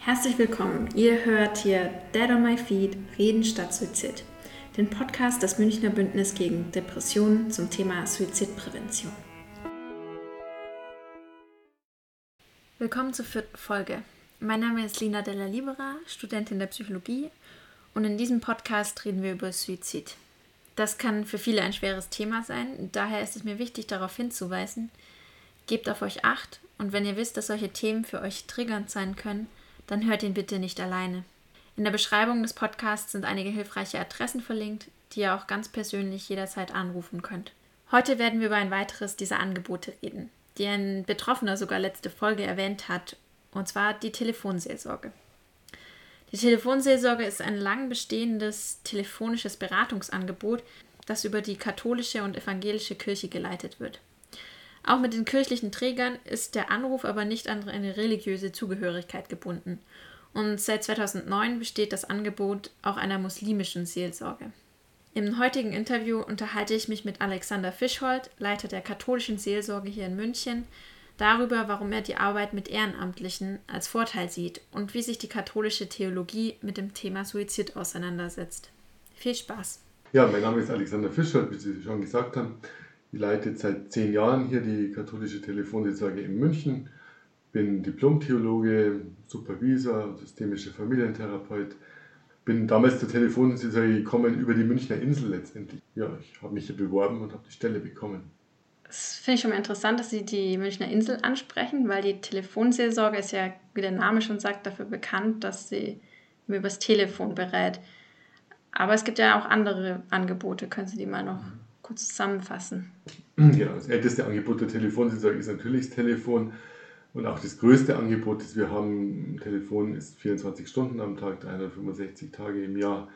Herzlich willkommen. Ihr hört hier Dead on My Feet, Reden statt Suizid. Den Podcast des Münchner Bündnis gegen Depressionen zum Thema Suizidprävention. Willkommen zur vierten Folge. Mein Name ist Lina Della Libera, Studentin der Psychologie und in diesem Podcast reden wir über Suizid. Das kann für viele ein schweres Thema sein, daher ist es mir wichtig darauf hinzuweisen, gebt auf euch acht und wenn ihr wisst, dass solche Themen für euch triggernd sein können, dann hört ihn bitte nicht alleine. In der Beschreibung des Podcasts sind einige hilfreiche Adressen verlinkt, die ihr auch ganz persönlich jederzeit anrufen könnt. Heute werden wir über ein weiteres dieser Angebote reden, die ein Betroffener sogar letzte Folge erwähnt hat, und zwar die Telefonseelsorge. Die Telefonseelsorge ist ein lang bestehendes telefonisches Beratungsangebot, das über die katholische und evangelische Kirche geleitet wird. Auch mit den kirchlichen Trägern ist der Anruf aber nicht an eine religiöse Zugehörigkeit gebunden. Und seit 2009 besteht das Angebot auch einer muslimischen Seelsorge. Im heutigen Interview unterhalte ich mich mit Alexander Fischhold, Leiter der katholischen Seelsorge hier in München, darüber, warum er die Arbeit mit Ehrenamtlichen als Vorteil sieht und wie sich die katholische Theologie mit dem Thema Suizid auseinandersetzt. Viel Spaß! Ja, mein Name ist Alexander Fischhold, wie Sie schon gesagt haben. Ich leite seit zehn Jahren hier die katholische Telefonseelsorge in München, bin Diplom-Theologe, Supervisor, systemischer Familientherapeut. Bin damals zur Telefonseelsorge gekommen über die Münchner Insel letztendlich. Ja, ich habe mich hier beworben und habe die Stelle bekommen. Das finde ich schon mal interessant, dass Sie die Münchner Insel ansprechen, weil die Telefonseelsorge ist ja, wie der Name schon sagt, dafür bekannt, dass sie mir übers Telefon berät. Aber es gibt ja auch andere Angebote. Können Sie die mal noch mhm kurz zusammenfassen? Genau, das älteste Angebot der Telefonseelsorge ist natürlich das Telefon. Und auch das größte Angebot, das wir haben, Telefon ist 24 Stunden am Tag, 365 Tage im Jahr.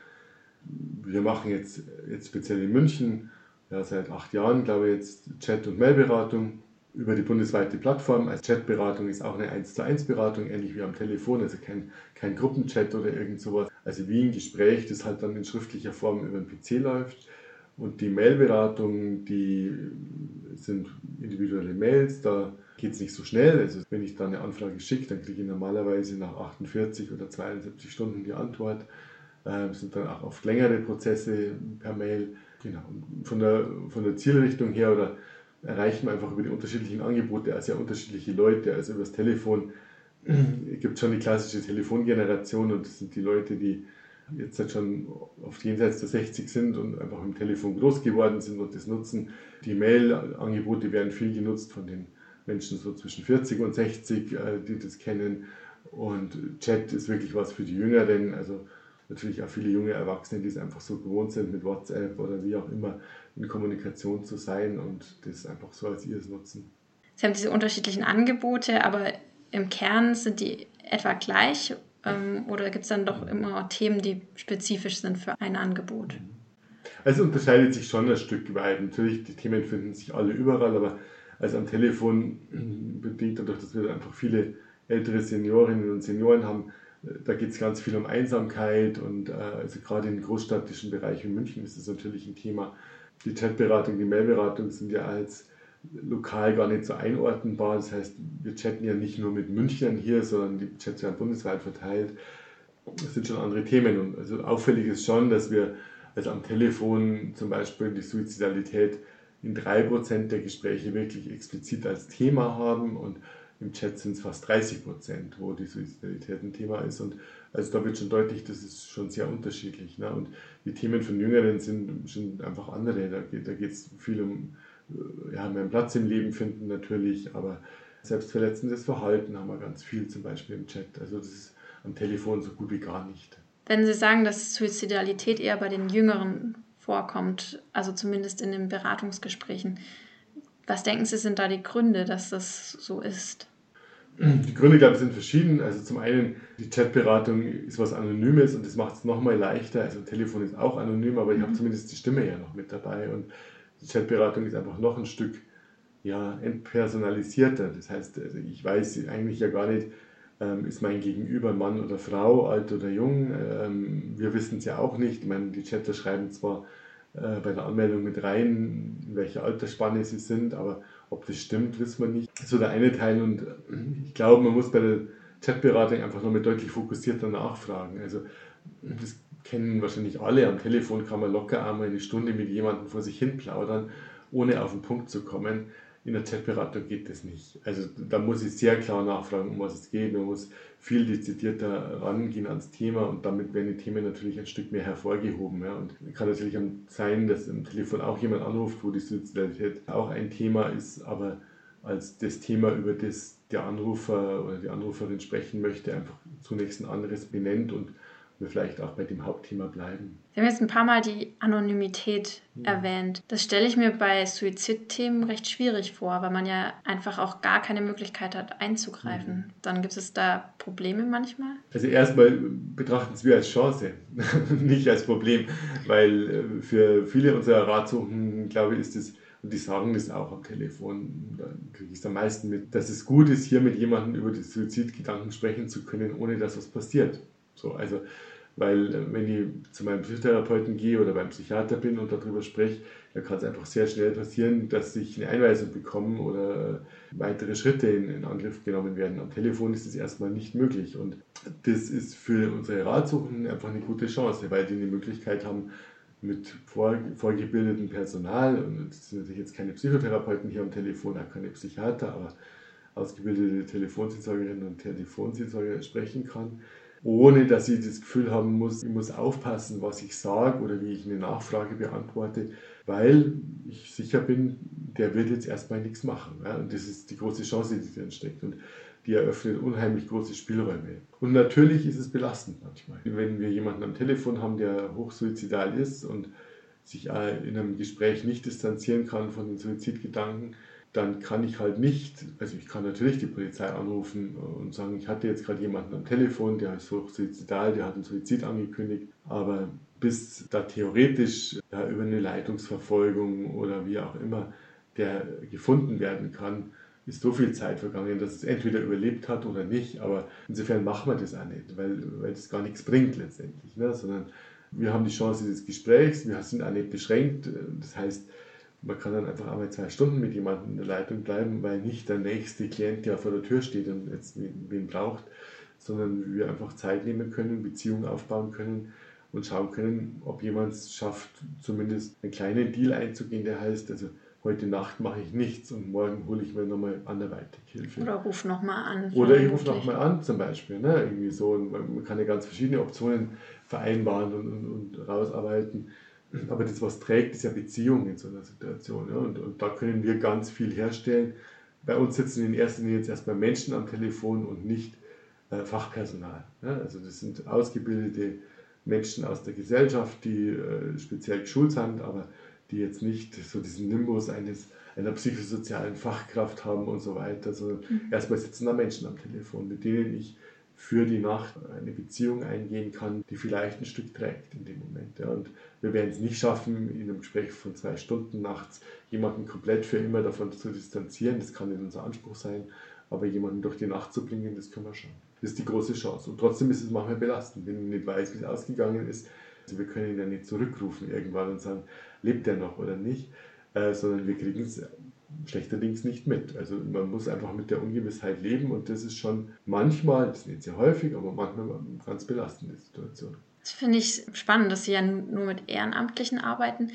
Wir machen jetzt, jetzt speziell in München, ja, seit acht Jahren, glaube ich, jetzt Chat- und Mailberatung über die bundesweite Plattform. Als Chatberatung ist auch eine 1 zu 1 Beratung, ähnlich wie am Telefon, also kein, kein Gruppenchat oder irgend sowas. Also wie ein Gespräch, das halt dann in schriftlicher Form über den PC läuft. Und die Mailberatung, die sind individuelle Mails, da geht es nicht so schnell. Also wenn ich da eine Anfrage schicke, dann kriege ich normalerweise nach 48 oder 72 Stunden die Antwort. Das sind dann auch oft längere Prozesse per Mail. Genau. von der, von der Zielrichtung her oder erreichen wir einfach über die unterschiedlichen Angebote sehr unterschiedliche Leute. Also über das Telefon gibt es schon die klassische Telefongeneration und das sind die Leute, die jetzt halt schon oft jenseits der 60 sind und einfach im Telefon groß geworden sind und das nutzen. Die Mail-Angebote werden viel genutzt von den Menschen so zwischen 40 und 60, äh, die das kennen. Und Chat ist wirklich was für die Jüngeren, also natürlich auch viele junge Erwachsene, die es einfach so gewohnt sind, mit WhatsApp oder wie auch immer in Kommunikation zu sein und das einfach so als ihres nutzen. Sie haben diese unterschiedlichen Angebote, aber im Kern sind die etwa gleich ähm, oder gibt es dann doch immer Themen, die spezifisch sind für ein Angebot? Also unterscheidet sich schon ein Stück weit. Natürlich, die Themen finden sich alle überall, aber also am Telefon bedingt dadurch, dass wir einfach viele ältere Seniorinnen und Senioren haben, da geht es ganz viel um Einsamkeit und äh, also gerade im großstädtischen Bereich in München ist das natürlich ein Thema. Die Chatberatung, die Mailberatung sind ja als lokal gar nicht so einordnbar. Das heißt, wir chatten ja nicht nur mit Münchnern hier, sondern die Chats werden bundesweit verteilt. Das sind schon andere Themen. Und also auffällig ist schon, dass wir also am Telefon zum Beispiel die Suizidalität in 3% der Gespräche wirklich explizit als Thema haben und im Chat sind es fast 30% wo die Suizidalität ein Thema ist. Und also da wird schon deutlich, das ist schon sehr unterschiedlich. Ne? Und die Themen von Jüngeren sind, sind einfach andere. Da geht es viel um ja, mehr Platz im Leben finden natürlich, aber selbstverletzendes Verhalten haben wir ganz viel, zum Beispiel im Chat. Also das ist am Telefon so gut wie gar nicht. Wenn Sie sagen, dass Suizidalität eher bei den Jüngeren vorkommt, also zumindest in den Beratungsgesprächen, was denken Sie, sind da die Gründe, dass das so ist? Die Gründe, glaube ich, sind verschieden. Also zum einen, die Chatberatung ist was Anonymes und das macht es nochmal leichter. Also Telefon ist auch anonym, aber ich habe mhm. zumindest die Stimme ja noch mit dabei. Und die Chatberatung ist einfach noch ein Stück ja, entpersonalisierter. Das heißt, also ich weiß eigentlich ja gar nicht, ähm, ist mein Gegenüber Mann oder Frau, alt oder jung. Ähm, wir wissen es ja auch nicht. Ich meine, die Chatter schreiben zwar äh, bei der Anmeldung mit rein, in welcher Altersspanne sie sind, aber ob das stimmt, wissen wir nicht. So der eine Teil und ich glaube, man muss bei der Chatberatung einfach nochmal deutlich fokussierter nachfragen. Also das kennen wahrscheinlich alle. Am Telefon kann man locker einmal eine Stunde mit jemandem vor sich hin plaudern, ohne auf den Punkt zu kommen. In der Chatberatung geht das nicht. Also da muss ich sehr klar nachfragen, um was es geht. Man muss viel dezidierter rangehen ans Thema und damit werden die Themen natürlich ein Stück mehr hervorgehoben. Ja. Und kann natürlich sein, dass im Telefon auch jemand anruft, wo die Suizidalität auch ein Thema ist, aber als das Thema, über das der Anrufer oder die Anruferin sprechen möchte, einfach zunächst ein anderes benennt und wir vielleicht auch bei dem Hauptthema bleiben. Sie haben jetzt ein paar Mal die Anonymität ja. erwähnt. Das stelle ich mir bei Suizidthemen recht schwierig vor, weil man ja einfach auch gar keine Möglichkeit hat einzugreifen. Mhm. Dann gibt es da Probleme manchmal? Also erstmal betrachten es wir als Chance, nicht als Problem, weil äh, für viele unserer Ratsuchenden, glaube ich, ist es und die sagen das auch am Telefon. Da kriege ich es am meisten mit, dass es gut ist, hier mit jemandem über die Suizidgedanken sprechen zu können, ohne dass was passiert. So, also weil äh, wenn ich zu meinem Psychotherapeuten gehe oder beim Psychiater bin und darüber spreche, dann kann es einfach sehr schnell passieren, dass ich eine Einweisung bekomme oder weitere Schritte in, in Angriff genommen werden. Am Telefon ist das erstmal nicht möglich. Und das ist für unsere Ratsuchenden einfach eine gute Chance, weil die eine Möglichkeit haben, mit vor, vorgebildetem Personal, und es sind natürlich jetzt keine Psychotherapeuten hier am Telefon, auch keine Psychiater, aber ausgebildete Telefonseelsorgerinnen und Telefonseelsorger sprechen kann ohne dass ich das Gefühl haben muss, ich muss aufpassen, was ich sage oder wie ich eine Nachfrage beantworte, weil ich sicher bin, der wird jetzt erstmal nichts machen. Ja? Und das ist die große Chance, die drin steckt. Und die eröffnet unheimlich große Spielräume. Und natürlich ist es belastend manchmal. Wenn wir jemanden am Telefon haben, der hochsuizidal ist und sich in einem Gespräch nicht distanzieren kann von den Suizidgedanken, dann kann ich halt nicht, also ich kann natürlich die Polizei anrufen und sagen, ich hatte jetzt gerade jemanden am Telefon, der ist suizidal, der hat einen Suizid angekündigt, aber bis da theoretisch ja, über eine Leitungsverfolgung oder wie auch immer der gefunden werden kann, ist so viel Zeit vergangen, dass es entweder überlebt hat oder nicht. Aber insofern machen wir das auch nicht, weil, weil das gar nichts bringt letztendlich. Ne? Sondern wir haben die Chance des Gesprächs, wir sind auch nicht beschränkt. Das heißt, man kann dann einfach einmal zwei Stunden mit jemandem in der Leitung bleiben, weil nicht der nächste Klient, der vor der Tür steht und jetzt wen braucht, sondern wir einfach Zeit nehmen können, Beziehungen aufbauen können und schauen können, ob jemand es schafft, zumindest einen kleinen Deal einzugehen, der heißt, also heute Nacht mache ich nichts und morgen hole ich mir nochmal anderweitig Hilfe. Oder ruf nochmal an. Oder ich rufe nochmal an zum Beispiel. Ne? Irgendwie so. man kann ja ganz verschiedene Optionen vereinbaren und, und, und rausarbeiten. Aber das, was trägt, ist ja Beziehung in so einer Situation. Ja? Und, und da können wir ganz viel herstellen. Bei uns sitzen in erster Linie jetzt erstmal Menschen am Telefon und nicht äh, Fachpersonal. Ja? Also das sind ausgebildete Menschen aus der Gesellschaft, die äh, speziell geschult sind, aber die jetzt nicht so diesen Nimbus eines, einer psychosozialen Fachkraft haben und so weiter, sondern mhm. erstmal sitzen da Menschen am Telefon, mit denen ich für die Nacht eine Beziehung eingehen kann, die vielleicht ein Stück trägt in dem Moment. Ja. Und wir werden es nicht schaffen, in einem Gespräch von zwei Stunden nachts jemanden komplett für immer davon zu distanzieren. Das kann nicht unser Anspruch sein. Aber jemanden durch die Nacht zu bringen, das können wir schon. Das ist die große Chance. Und trotzdem ist es manchmal belastend, wenn ich nicht weiß, wie es ausgegangen ist. Also wir können ihn ja nicht zurückrufen irgendwann und sagen, lebt er noch oder nicht, äh, sondern wir kriegen es schlechterdings nicht mit. Also man muss einfach mit der Ungewissheit leben und das ist schon manchmal, das ist nicht sehr häufig, aber manchmal eine ganz belastende Situation. Das finde ich spannend, dass Sie ja nur mit Ehrenamtlichen arbeiten.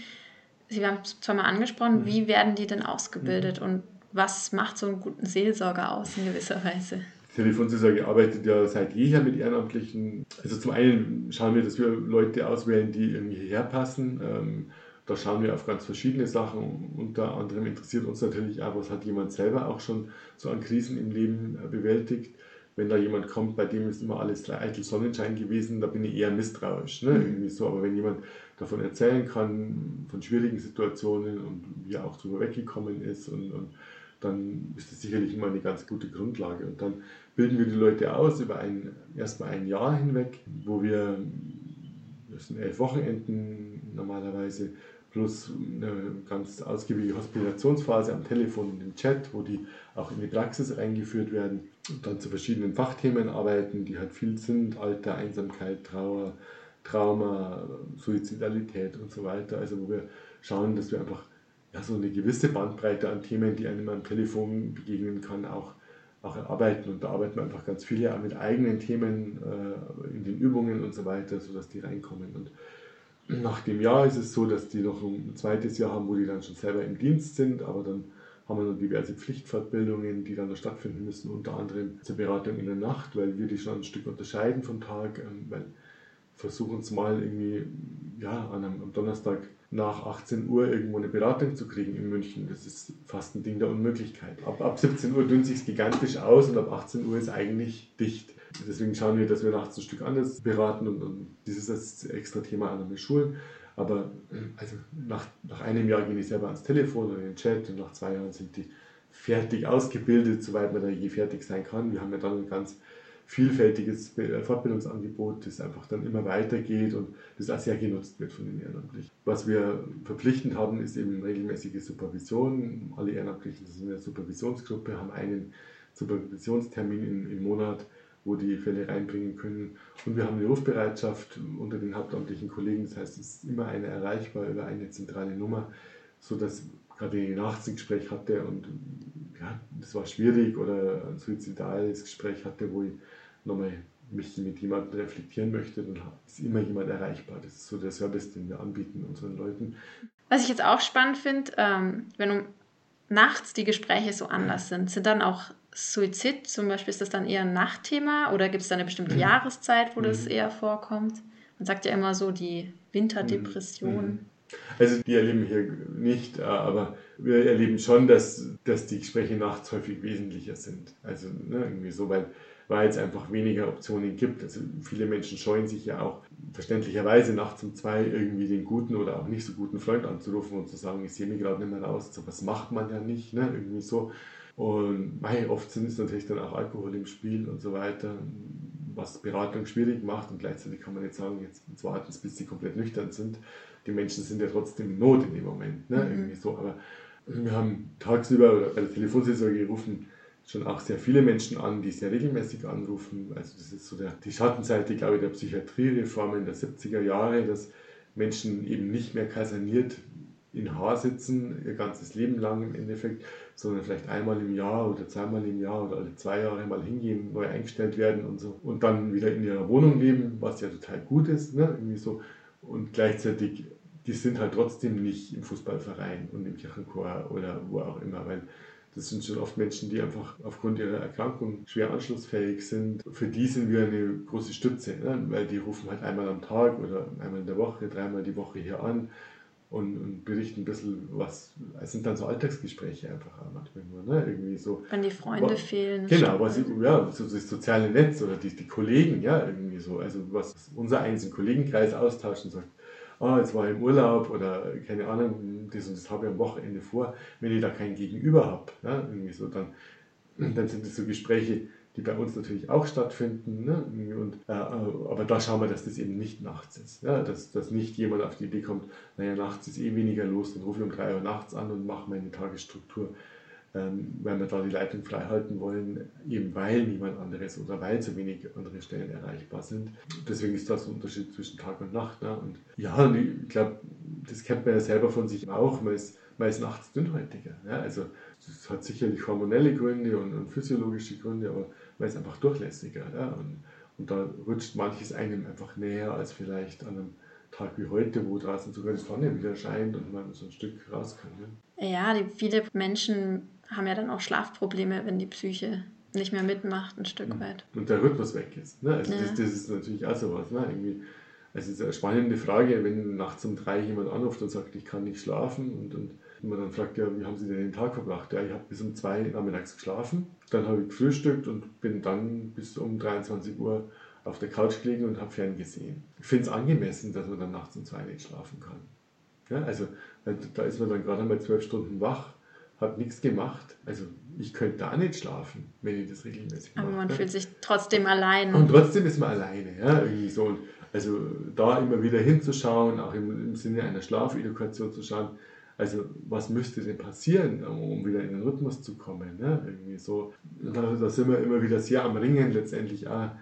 Sie haben es zwar mal angesprochen, mhm. wie werden die denn ausgebildet mhm. und was macht so einen guten Seelsorger aus in gewisser Weise? Telefonseelsorge arbeitet ja seit jeher mit Ehrenamtlichen. Also zum einen schauen wir, dass wir Leute auswählen, die irgendwie hierher passen. Ähm, da schauen wir auf ganz verschiedene Sachen. Unter anderem interessiert uns natürlich auch, was hat jemand selber auch schon so an Krisen im Leben äh, bewältigt. Wenn da jemand kommt, bei dem ist immer alles eitel Sonnenschein gewesen, da bin ich eher misstrauisch. Ne? Mhm. Irgendwie so. Aber wenn jemand davon erzählen kann, von schwierigen Situationen und wie er auch drüber weggekommen ist, und, und dann ist das sicherlich immer eine ganz gute Grundlage. Und dann bilden wir die Leute aus über ein, erstmal ein Jahr hinweg, wo wir, das sind elf Wochenenden normalerweise, plus eine ganz ausgiebige Hospitationsphase am Telefon und im Chat, wo die auch in die Praxis eingeführt werden und dann zu verschiedenen Fachthemen arbeiten, die halt viel sind, Alter, Einsamkeit, Trauer, Trauma, Suizidalität und so weiter. Also wo wir schauen, dass wir einfach ja, so eine gewisse Bandbreite an Themen, die einem am Telefon begegnen kann, auch auch erarbeiten. Und da arbeiten wir einfach ganz viele auch mit eigenen Themen äh, in den Übungen und so weiter, sodass die reinkommen. Und nach dem Jahr ist es so, dass die noch ein zweites Jahr haben, wo die dann schon selber im Dienst sind, aber dann haben wir noch diverse Pflichtfortbildungen, die dann noch stattfinden müssen, unter anderem zur Beratung in der Nacht, weil wir die schon ein Stück unterscheiden vom Tag, ähm, weil versuchen es mal irgendwie ja, an einem, am Donnerstag nach 18 Uhr irgendwo eine Beratung zu kriegen in München. Das ist fast ein Ding der Unmöglichkeit. Ab, ab 17 Uhr dünnt sich gigantisch aus und ab 18 Uhr ist eigentlich dicht. Deswegen schauen wir, dass wir nachts ein Stück anders beraten und, und dieses extra Thema an den Schulen. Aber also nach, nach einem Jahr gehen die selber ans Telefon oder in den Chat und nach zwei Jahren sind die fertig ausgebildet, soweit man da je fertig sein kann. Wir haben ja dann ein ganz vielfältiges Fortbildungsangebot, das einfach dann immer weitergeht und das auch sehr genutzt wird von den Ehrenamtlichen. Was wir verpflichtend haben, ist eben regelmäßige Supervision. Alle Ehrenamtlichen sind in der Supervisionsgruppe, haben einen Supervisionstermin im, im Monat, wo die Fälle reinbringen können. Und wir haben eine Rufbereitschaft unter den hauptamtlichen Kollegen, das heißt, es ist immer einer erreichbar über eine zentrale Nummer, sodass gerade ein Nachrichtengespräch hatte und ja, das war schwierig oder ein suizidales Gespräch hatte, wo ich nochmal mich mit jemandem reflektieren möchte, dann ist immer jemand erreichbar. Das ist so der Service, den wir anbieten unseren Leuten. Was ich jetzt auch spannend finde, ähm, wenn um nachts die Gespräche so anders sind, sind dann auch Suizid zum Beispiel, ist das dann eher ein Nachtthema oder gibt es da eine bestimmte mhm. Jahreszeit, wo das mhm. eher vorkommt? Man sagt ja immer so die Winterdepression. Mhm. Also die erleben wir hier nicht, äh, aber wir erleben schon, dass, dass die Gespräche nachts häufig wesentlicher sind. Also ne, irgendwie so, weil weil es einfach weniger Optionen gibt. Also viele Menschen scheuen sich ja auch verständlicherweise nachts um zwei irgendwie den guten oder auch nicht so guten Freund anzurufen und zu sagen, ich sehe mich gerade nicht mehr raus. So was macht man ja nicht, ne? irgendwie so. Und mei, oft sind es natürlich dann auch Alkohol im Spiel und so weiter, was Beratung schwierig macht und gleichzeitig kann man nicht sagen, jetzt warten bis sie komplett nüchtern sind. Die Menschen sind ja trotzdem in Not in dem Moment, ne? Mhm. irgendwie so. Aber wir haben tagsüber bei der Telefonseelsorge gerufen, schon auch sehr viele Menschen an, die sehr regelmäßig anrufen. Also das ist so der, die Schattenseite, glaube ich, der Psychiatriereformen der 70er Jahre, dass Menschen eben nicht mehr kaserniert in Haar sitzen, ihr ganzes Leben lang im Endeffekt, sondern vielleicht einmal im Jahr oder zweimal im Jahr oder alle zwei Jahre mal hingehen, neu eingestellt werden und so und dann wieder in ihrer Wohnung leben, was ja total gut ist, ne? irgendwie so und gleichzeitig die sind halt trotzdem nicht im Fußballverein und im Kirchenchor oder wo auch immer, weil das sind schon oft Menschen, die einfach aufgrund ihrer Erkrankung schwer anschlussfähig sind. Für die sind wir eine große Stütze, ne? weil die rufen halt einmal am Tag oder einmal in der Woche, dreimal die Woche hier an und, und berichten ein bisschen was. Es sind dann so Alltagsgespräche einfach manchmal nur, ne? irgendwie so. Wenn die Freunde was, fehlen. Genau, was, ja, so das soziale Netz oder die, die Kollegen, ja, irgendwie so. Also was unser einzelnen Kollegenkreis austauscht und sagt, ah, jetzt war ich im Urlaub oder keine Ahnung, das und das habe ich am Wochenende vor, wenn ich da kein Gegenüber habe, ja, irgendwie so, dann, dann sind das so Gespräche, die bei uns natürlich auch stattfinden. Ne? Und, äh, aber da schauen wir, dass das eben nicht nachts ist. Ja? Dass, dass nicht jemand auf die Idee kommt, naja, nachts ist eh weniger los, dann rufe ich um drei Uhr nachts an und mache meine Tagesstruktur ähm, weil wir da die Leitung frei halten wollen, eben weil niemand anderes oder weil zu wenig andere Stellen erreichbar sind. Deswegen ist das ein Unterschied zwischen Tag und Nacht. Ne? Und ja, ich glaube, das kennt man ja selber von sich auch, man ist, man ist nachts dünnhäutiger. Ja? Also das hat sicherlich hormonelle Gründe und, und, physiologische Gründe, aber man ist einfach durchlässiger. Ja? Und, und da rutscht manches einem einfach näher als vielleicht an einem Tag wie heute, wo draußen sogar die Sonne wieder scheint und man so ein Stück raus kann. Ne? Ja, die, viele Menschen haben ja dann auch Schlafprobleme, wenn die Psyche nicht mehr mitmacht, ein Stück mhm. weit. Und der Rhythmus weg ist. Ne? Also ja. das, das, ist natürlich auch sowas. Ne? Irgendwie, es ist eine spannende Frage, wenn nachts um drei jemand anruft und sagt, ich kann nicht schlafen und, und man dann fragt, ja, wie haben Sie denn den Tag verbracht? Ja, ich habe bis um zwei nachmittags geschlafen, dann habe ich gefrühstückt und bin dann bis um 23 Uhr auf der Couch gelegen und habe ferngesehen. Ich finde es angemessen, dass man dann nachts um zwei nicht schlafen kann. Ja, also da ist man dann gerade einmal zwölf Stunden wach hat nichts gemacht. Also ich könnte da nicht schlafen, wenn ich das regelmäßig mache. Aber man fühlt sich trotzdem allein. Und trotzdem ist man alleine, ja, irgendwie so. Und also da immer wieder hinzuschauen, auch im, im Sinne einer Schlafeldukation zu schauen, also was müsste denn passieren, um wieder in den Rhythmus zu kommen? Ne? Irgendwie so. Da, da, sind wir immer wieder sehr am Ringen letztendlich. Ah,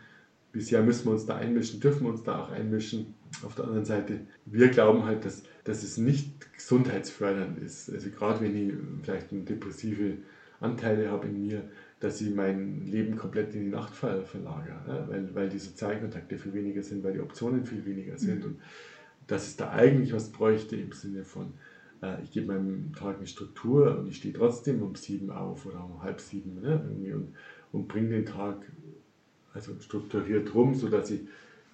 bisher müssen wir uns da einmischen, dürfen wir uns da auch einmischen. Auf der anderen Seite, wir glauben halt, dass, dass es nicht gesundheitsfördernd ist. Also gerade wenn ich vielleicht eine depressive Anteile habe in mir, dass ich mein Leben komplett in die Nacht verlagere, weil, weil die Sozialkontakte viel weniger sind, weil die Optionen viel weniger sind mhm. und dass es da eigentlich was bräuchte im Sinne von, äh, ich gebe meinem Tag eine Struktur und ich stehe trotzdem um sieben auf oder um halb sieben ne? Irgendwie und, und bringe den Tag also strukturiert rum, sodass ich,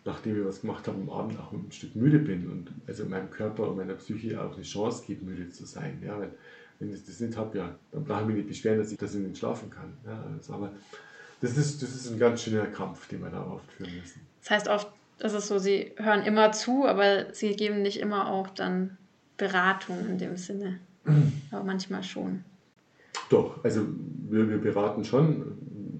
nachdem ich was gemacht habe, am Abend auch ein Stück müde bin und also meinem Körper und meiner Psyche auch eine Chance gebe, müde zu sein. Ja? Weil wenn ich das nicht habe, ja, dann brauche ich mich nicht beschweren, dass ich das nicht schlafen kann. Ja? Also, aber das ist, das ist ein ganz schöner Kampf, den wir da oft führen müssen. Das heißt oft, ist es so, sie hören immer zu, aber sie geben nicht immer auch dann Beratung in dem Sinne. aber manchmal schon. Doch, also wir, wir beraten schon.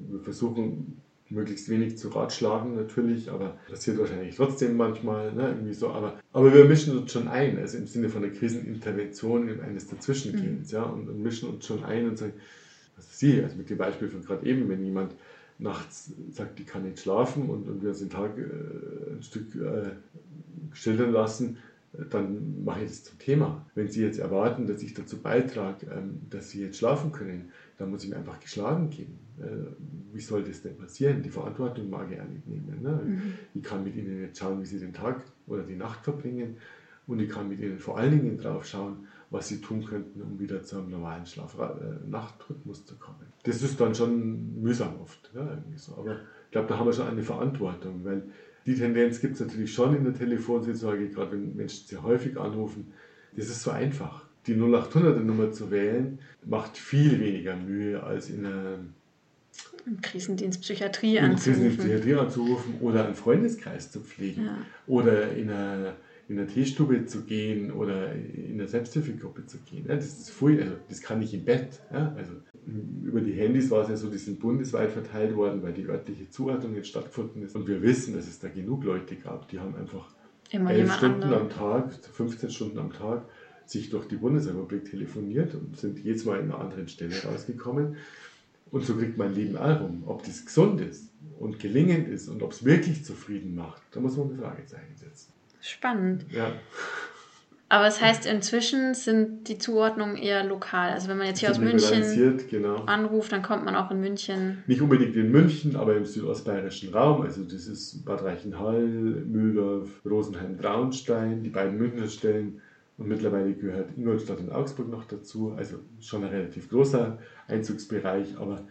Wir versuchen möglichst wenig zu ratschlagen natürlich, aber passiert wahrscheinlich trotzdem manchmal, ne, irgendwie so. Aber, aber wir mischen uns schon ein, also im Sinne von der Krisenintervention in eines Dazwischengehens, mhm. ja, und, und, mischen uns schon ein und sagen, was ist sie, also mit dem Beispiel von gerade eben, wenn jemand nachts sagt, die kann nicht schlafen und, und wir uns den Tag äh, ein Stück äh, schildern lassen, dann mache ich das zum Thema. Wenn Sie jetzt erwarten, dass ich dazu beitrage, ähm, dass Sie jetzt schlafen können, dann muss ich mir einfach geschlagen geben. Äh, wie soll das denn passieren? Die Verantwortung mag ich ja nicht nehmen. Ne? Mhm. Ich kann mit Ihnen jetzt schauen, wie Sie den Tag oder die Nacht verbringen und ich kann mit Ihnen vor allen Dingen drauf schauen, was Sie tun könnten, um wieder zu einem normalen Schlaf-Nachtrhythmus zu kommen. Das ist dann schon mühsam oft. Ja, so. Aber ich glaube, da haben wir schon eine Verantwortung, weil die Tendenz gibt es natürlich schon in der Telefonseelsorge, gerade wenn Menschen sehr häufig anrufen. Das ist so einfach. Die 0800er Nummer zu wählen, macht viel weniger Mühe als in einer im Krisendienst Psychiatrie in anzurufen. Krisendienst Psychiatrie anzurufen oder einen Freundeskreis zu pflegen ja. oder in einer, in einer Teestube zu gehen oder in einer Selbsthilfegruppe zu gehen. Ja, das ist voll, also das kann ich im Bett. Ja, also über die Handys war es ja so, die sind bundesweit verteilt worden, weil die örtliche Zuordnung jetzt stattgefunden ist. Und wir wissen, dass es da genug Leute gab, die haben einfach Immer elf Stunden andere. am Tag, 15 Stunden am Tag sich durch die Bundesrepublik telefoniert und sind jedes Mal in einer anderen Stelle rausgekommen. Und so kriegt mein Leben rum. Ob das gesund ist und gelingend ist und ob es wirklich zufrieden macht, da muss man ein Fragezeichen setzen. Spannend. Ja. Aber es das heißt, inzwischen sind die Zuordnungen eher lokal. Also wenn man jetzt hier aus München genau. anruft, dann kommt man auch in München. Nicht unbedingt in München, aber im südostbayerischen Raum. Also das ist Bad Reichenhall, Mühldorf, Rosenheim, Braunstein, die beiden Münchner Stellen. Und mittlerweile gehört Ingolstadt und Augsburg noch dazu. Also schon ein relativ großer Einzugsbereich, aber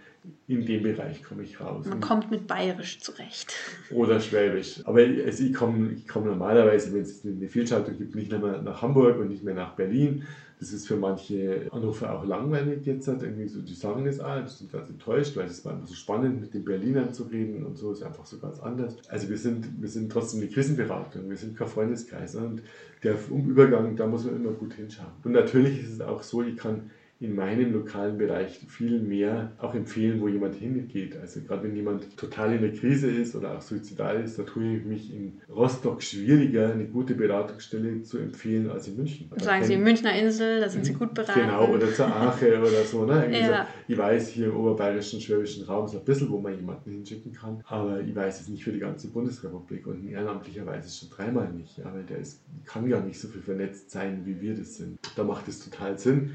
in dem Bereich komme ich raus. Man kommt mit Bayerisch zurecht. Oder Schwäbisch. Aber also ich komme ich komm normalerweise, wenn es eine Fehlschaltung gibt, nicht mehr nach Hamburg und nicht mehr nach Berlin. Das ist für manche Anrufer auch langweilig jetzt. Halt irgendwie so, die sagen das auch, die sind ganz enttäuscht, weil es war einfach so spannend, mit den Berlinern zu reden und so ist einfach so ganz anders. Also wir sind, wir sind trotzdem eine Krisenberatung, wir sind kein Freundeskreis. Und der Übergang, da muss man immer gut hinschauen. Und natürlich ist es auch so, ich kann in meinem lokalen Bereich viel mehr auch empfehlen, wo jemand hingeht. Also gerade wenn jemand total in der Krise ist oder auch suizidal ist, da tue ich mich in Rostock schwieriger, eine gute Beratungsstelle zu empfehlen als in München. Sagen Sie, Münchner Insel, da sind Sie gut beraten. Genau, oder zur Aache oder so. Ne? ja. so, ich weiß, hier im oberbayerischen, schwäbischen Raum ist ein bisschen, wo man jemanden hinschicken kann, aber ich weiß es nicht für die ganze Bundesrepublik und ehrenamtlicherweise schon dreimal nicht, ja, weil der ist, kann ja nicht so viel vernetzt sein, wie wir das sind. Da macht es total Sinn,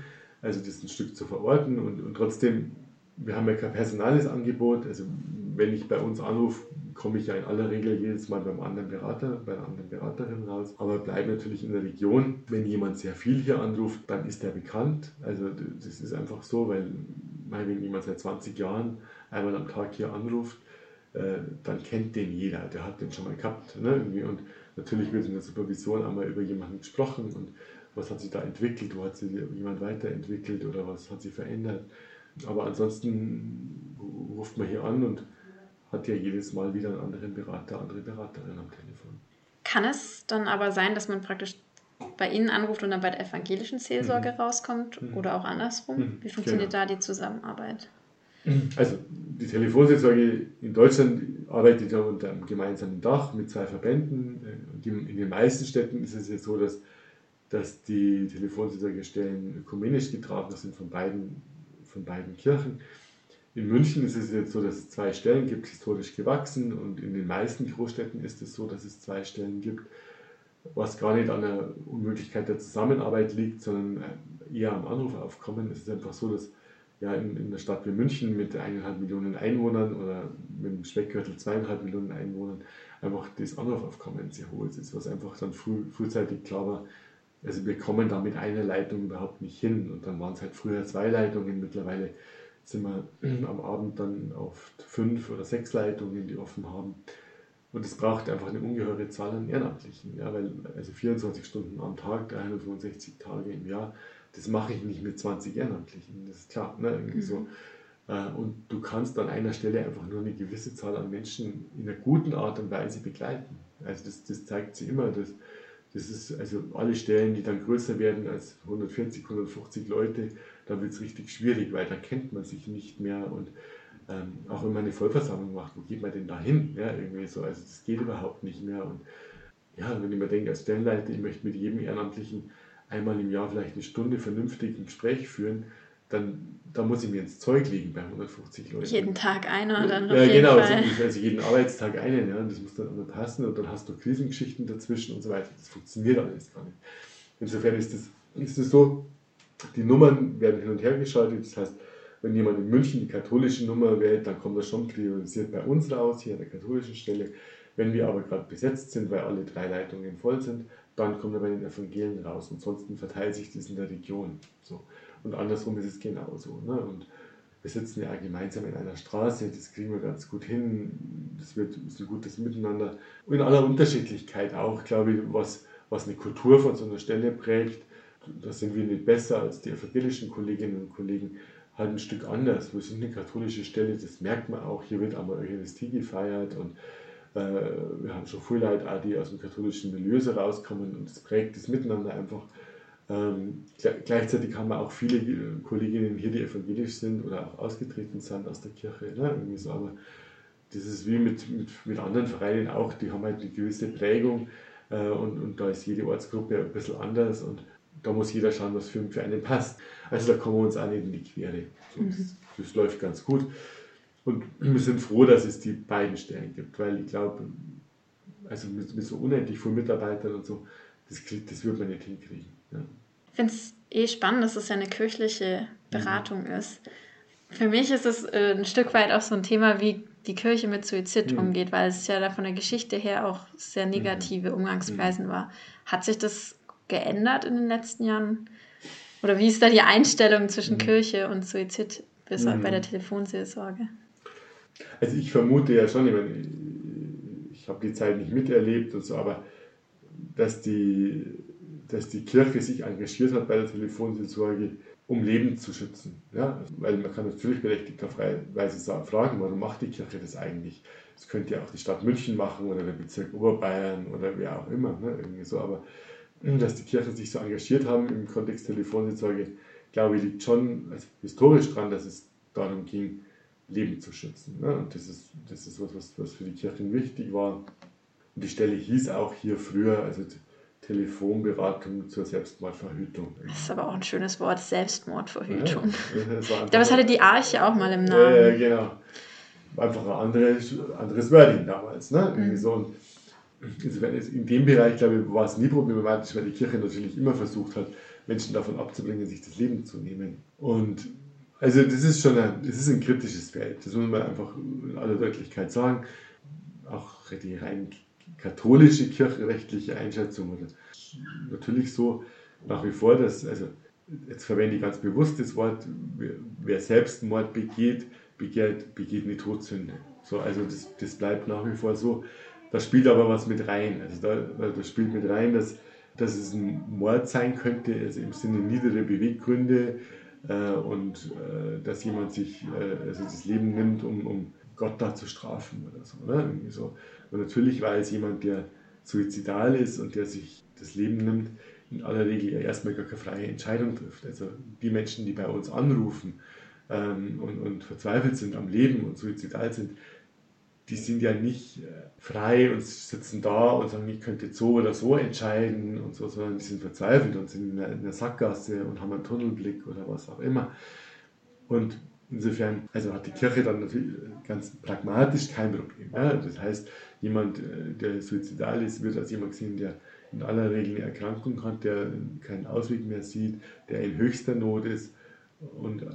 also das ein Stück zu verorten und, und trotzdem, wir haben ja kein personales Angebot, also wenn ich bei uns anrufe, komme ich ja in aller Regel jedes Mal beim anderen Berater, bei einer anderen Beraterin raus, aber bleibe natürlich in der Region. Wenn jemand sehr viel hier anruft, dann ist er bekannt. Also das ist einfach so, weil wenn jemand seit 20 Jahren einmal am Tag hier anruft, äh, dann kennt den jeder, der hat den schon mal gehabt. Ne? Und natürlich wird in der Supervision einmal über jemanden gesprochen und was hat sich da entwickelt, wo hat sich jemand weiterentwickelt oder was hat sich verändert. Aber ansonsten ruft man hier an und hat ja jedes Mal wieder einen anderen Berater, andere Beraterin am Telefon. Kann es dann aber sein, dass man praktisch bei Ihnen anruft und dann bei der evangelischen Seelsorge mhm. rauskommt mhm. oder auch andersrum? Mhm. Wie funktioniert genau. da die Zusammenarbeit? Also die Telefonseelsorge in Deutschland arbeitet ja unter einem gemeinsamen Dach mit zwei Verbänden. In den meisten Städten ist es jetzt so, dass dass die Telefonseelsorgestellen ökumenisch getragen sind von beiden, von beiden Kirchen. In München ist es jetzt so, dass es zwei Stellen gibt, historisch gewachsen, und in den meisten Großstädten ist es so, dass es zwei Stellen gibt, was gar nicht an der Unmöglichkeit der Zusammenarbeit liegt, sondern eher am Anrufaufkommen. Es ist einfach so, dass ja, in, in einer Stadt wie München mit eineinhalb Millionen Einwohnern oder mit dem Speckgürtel zweieinhalb Millionen Einwohnern einfach das Anrufaufkommen sehr hoch ist, was einfach dann früh, frühzeitig klar war, also wir kommen da mit einer Leitung überhaupt nicht hin und dann waren es halt früher zwei Leitungen, mittlerweile sind wir am Abend dann auf fünf oder sechs Leitungen, die offen haben. Und es braucht einfach eine ungeheure Zahl an Ehrenamtlichen, ja, weil also 24 Stunden am Tag, 365 Tage im Jahr, das mache ich nicht mit 20 Ehrenamtlichen, das ist klar. Ne? Irgendwie mhm. so. Äh, und du kannst an einer Stelle einfach nur eine gewisse Zahl an Menschen in einer guten Art und Weise begleiten. Also das, das zeigt sie immer. Dass, das ist also alle Stellen, die dann größer werden als 140, 150 Leute, da wird es richtig schwierig, weil da kennt man sich nicht mehr und ähm, auch wenn man eine Vollversammlung macht, wo geht man denn da hin? Ja, irgendwie so, also das geht überhaupt nicht mehr und ja, wenn ich mir denke, als Stellenleiter, ich möchte mit jedem Ehrenamtlichen einmal im Jahr vielleicht eine Stunde vernünftig ein Gespräch führen, dann da muss ich mir ins Zeug legen bei 150 Leuten. Jeden Tag einer dann Ja, genau, Fall. also jeden Arbeitstag einen, ja, und das muss dann immer passen und dann hast du Krisengeschichten dazwischen und so weiter. Das funktioniert alles gar nicht. Insofern ist es ist das so, die Nummern werden hin und her geschaltet, das heißt, wenn jemand in München die katholische Nummer wählt, dann kommt das schon priorisiert bei uns raus, hier an der katholischen Stelle. Wenn wir aber gerade besetzt sind, weil alle drei Leitungen voll sind, dann kommt er bei den Evangelien raus. Ansonsten verteilt sich das in der Region. So. Und andersrum ist es genauso. Ne? Und wir sitzen ja gemeinsam in einer Straße, das kriegen wir ganz gut hin, das wird ist ein gutes Miteinander. Und in aller Unterschiedlichkeit auch, glaube ich, was, was eine Kultur von so einer Stelle prägt. Da sind wir nicht besser als die evangelischen Kolleginnen und Kollegen, halt ein Stück anders. Wir sind eine katholische Stelle, das merkt man auch. Hier wird einmal Eucharistie gefeiert und äh, wir haben schon viele Leute, die aus dem katholischen Milieu rauskommen und das prägt das Miteinander einfach. Ähm, gleichzeitig haben wir auch viele äh, Kolleginnen hier, die evangelisch sind oder auch ausgetreten sind aus der Kirche. Ne? Irgendwie so. Aber das ist wie mit, mit, mit anderen Vereinen auch, die haben halt eine gewisse Prägung äh, und, und da ist jede Ortsgruppe ein bisschen anders und da muss jeder schauen, was für, für einen passt. Also da kommen wir uns auch nicht in die Quere. So, mhm. das, das läuft ganz gut. Und wir sind froh, dass es die beiden Stellen gibt, weil ich glaube, also mit, mit so unendlich vielen Mitarbeitern und so, das, das wird man nicht hinkriegen. Ja. Ich finde es eh spannend, dass es ja eine kirchliche Beratung mhm. ist. Für mich ist es äh, ein Stück weit auch so ein Thema, wie die Kirche mit Suizid mhm. umgeht, weil es ja da von der Geschichte her auch sehr negative mhm. Umgangsweisen war. Hat sich das geändert in den letzten Jahren? Oder wie ist da die Einstellung zwischen mhm. Kirche und Suizid bis mhm. bei der Telefonseelsorge? Also ich vermute ja schon, ich, meine, ich habe die Zeit nicht miterlebt und so, aber dass die dass die Kirche sich engagiert hat bei der Telefonseelsorge, um Leben zu schützen. Ja? Weil man kann natürlich berechtigterweise fragen, warum macht die Kirche das eigentlich? Das könnte ja auch die Stadt München machen oder der Bezirk Oberbayern oder wer auch immer. Ne? Irgendwie so. Aber dass die Kirchen sich so engagiert haben im Kontext Telefonseelsorge, glaube ich, liegt schon also historisch dran, dass es darum ging, Leben zu schützen. Ne? Und das ist, das ist was, was für die Kirchen wichtig war. Und die Stelle hieß auch hier früher, also Telefonberatung zur Selbstmordverhütung. Das ist aber auch ein schönes Wort, Selbstmordverhütung. Ja, das hatte die Arche auch mal im Namen. Ja, genau. Einfach ein anderes, anderes Wording damals. Ne? Mhm. So. Und in dem Bereich, glaube ich, war es nie problematisch, weil die Kirche natürlich immer versucht hat, Menschen davon abzubringen, sich das Leben zu nehmen. Und also das ist schon ein, das ist ein kritisches Feld, das muss man einfach in aller Deutlichkeit sagen. Auch die rein katholische kirchenrechtliche Einschätzung oder natürlich so nach wie vor, dass, also jetzt verwende ich ganz bewusst das Wort, wer Selbstmord begeht, begeht, begeht eine Todsünde. So, also das, das bleibt nach wie vor so. Da spielt aber was mit rein. Also da, da spielt mit rein, dass, dass es ein Mord sein könnte, also im Sinne niedere Beweggründe äh, und äh, dass jemand sich äh, also das Leben nimmt, um, um Gott da zu strafen oder so. Ne? Irgendwie so. Und natürlich weiß jemand, der suizidal ist und der sich das Leben nimmt, in aller Regel ja erstmal gar keine freie Entscheidung trifft. Also die Menschen, die bei uns anrufen ähm, und, und verzweifelt sind am Leben und suizidal sind, die sind ja nicht äh, frei und sitzen da und sagen, ich könnte so oder so entscheiden und so, sondern die sind verzweifelt und sind in einer Sackgasse und haben einen Tunnelblick oder was auch immer. Und insofern, also hat die Kirche dann natürlich ganz pragmatisch kein Problem. Ja? Das heißt, jemand, äh, der suizidal ist, wird als jemand gesehen, der in aller Regel eine Erkrankung hat, der keinen Ausweg mehr sieht, der in höchster Not ist und äh,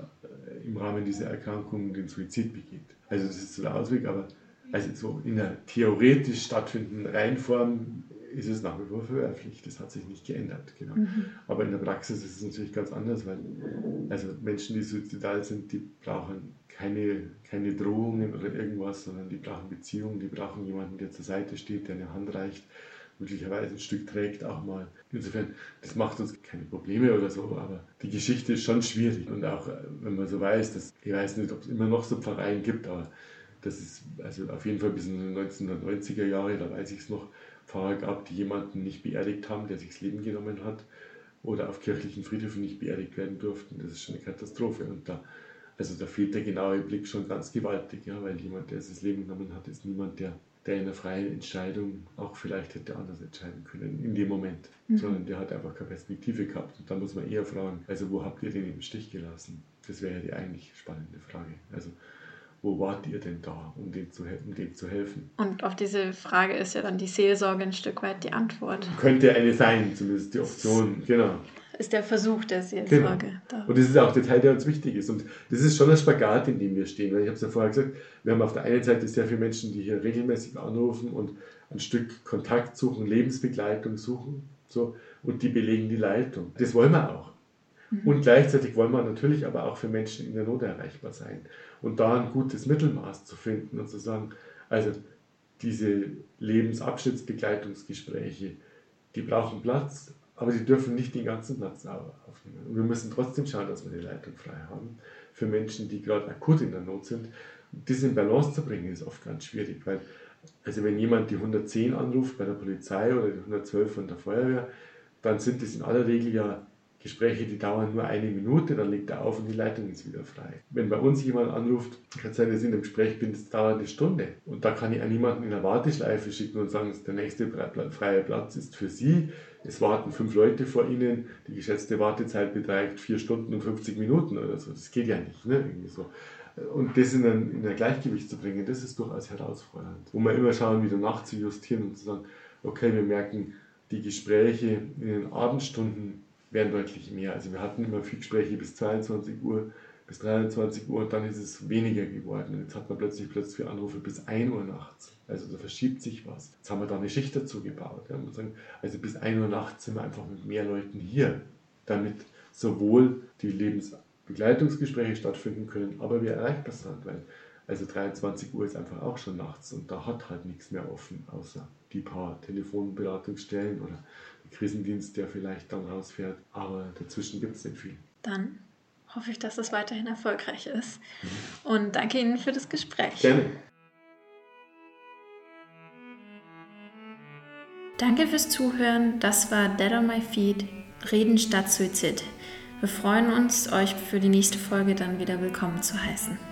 im Rahmen dieser Erkrankung den Suizid begeht. Also das ist so der Ausweg, aber also so in der theoretisch stattfindenden Reihenform ist es nach wie vor verwerflich. Das hat sich nicht geändert. Genau. Mhm. Aber in der Praxis ist es natürlich ganz anders, weil also Menschen, die suizidal sind, die brauchen keine, keine Drohungen oder irgendwas, sondern die brauchen Beziehungen, die brauchen jemanden, der zur Seite steht, der eine Hand reicht, möglicherweise ein Stück trägt auch mal. Insofern, das macht uns keine Probleme oder so, aber die Geschichte ist schon schwierig. Und auch wenn man so weiß, dass, ich weiß nicht, ob es immer noch so Pfarreien gibt, aber das ist also auf jeden Fall bis in die 1990er Jahre, da weiß ich es noch, Pfarrer gab, die jemanden nicht beerdigt haben, der sich das Leben genommen hat oder auf kirchlichen Friedhöfen nicht beerdigt werden durften. Das ist schon eine Katastrophe. Und da, also da fehlt der genaue Blick schon ganz gewaltig, ja, weil jemand, der sich das Leben genommen hat, ist niemand, der, der in einer freien Entscheidung auch vielleicht hätte anders entscheiden können in dem Moment, mhm. sondern der hat einfach keine Perspektive gehabt. Und da muss man eher fragen, also wo habt ihr den im Stich gelassen? Das wäre ja die eigentlich spannende Frage. Also wo wart ihr denn da, um dem, zu, um dem zu helfen? Und auf diese Frage ist ja dann die Seelsorge ein Stück weit die Antwort. Könnte eine sein, zumindest die Option, genau. Ist der Versuch der Seelsorge. Genau. Und das ist auch der Teil, der uns wichtig ist. Und das ist schon ein Spagat, in dem wir stehen. Ich habe es ja vorher gesagt, wir haben auf der einen Seite sehr viele Menschen, die hier regelmäßig anrufen und ein Stück Kontakt suchen, Lebensbegleitung suchen. So, und die belegen die Leitung. Das wollen wir auch. Mhm. Und gleichzeitig wollen wir natürlich aber auch für Menschen in der Not erreichbar sein. Und da ein gutes Mittelmaß zu finden und zu sagen, also diese Lebensabschnittsbegleitungsgespräche, die brauchen Platz, aber sie dürfen nicht den ganzen Platz aufnehmen. Und wir müssen trotzdem schauen, dass wir die Leitung frei haben für Menschen, die gerade akut in der Not sind. Diese in Balance zu bringen, ist oft ganz schwierig, weil also wenn jemand die 110 anruft bei der Polizei oder die 112 von der Feuerwehr, dann sind das in aller Regel ja Gespräche, die dauern nur eine Minute, dann legt er auf und die Leitung ist wieder frei. Wenn bei uns jemand anruft, kann sein, dass ich in einem Gespräch bin, das dauert eine Stunde. Und da kann ich an jemanden in der Warteschleife schicken und sagen, der nächste freie Platz ist für Sie. Es warten fünf Leute vor Ihnen. Die geschätzte Wartezeit beträgt vier Stunden und 50 Minuten oder so. Das geht ja nicht. Ne? Irgendwie so. Und das in ein, in ein Gleichgewicht zu bringen, das ist durchaus herausfordernd. Wo wir immer schauen, wieder nachzujustieren und zu sagen, okay, wir merken, die Gespräche in den Abendstunden werden deutlich mehr. Also wir hatten immer viel Gespräche bis 22 Uhr, bis 23 Uhr und dann ist es weniger geworden. Und jetzt hat man plötzlich plötzlich Anrufe bis 1 Uhr nachts. Also da verschiebt sich was. Jetzt haben wir da eine Schicht dazu gebaut. Ja. Also bis 1 Uhr nachts sind wir einfach mit mehr Leuten hier, damit sowohl die Lebensbegleitungsgespräche stattfinden können, aber wir erreichbar sind, weil also 23 Uhr ist einfach auch schon nachts und da hat halt nichts mehr offen, außer die paar Telefonberatungsstellen oder Krisendienst, der vielleicht dann rausfährt. Aber dazwischen gibt es nicht viel. Dann hoffe ich, dass es weiterhin erfolgreich ist. Und danke Ihnen für das Gespräch. Gerne. Danke fürs Zuhören. Das war Dead on My Feet, Reden statt Suizid. Wir freuen uns, euch für die nächste Folge dann wieder willkommen zu heißen.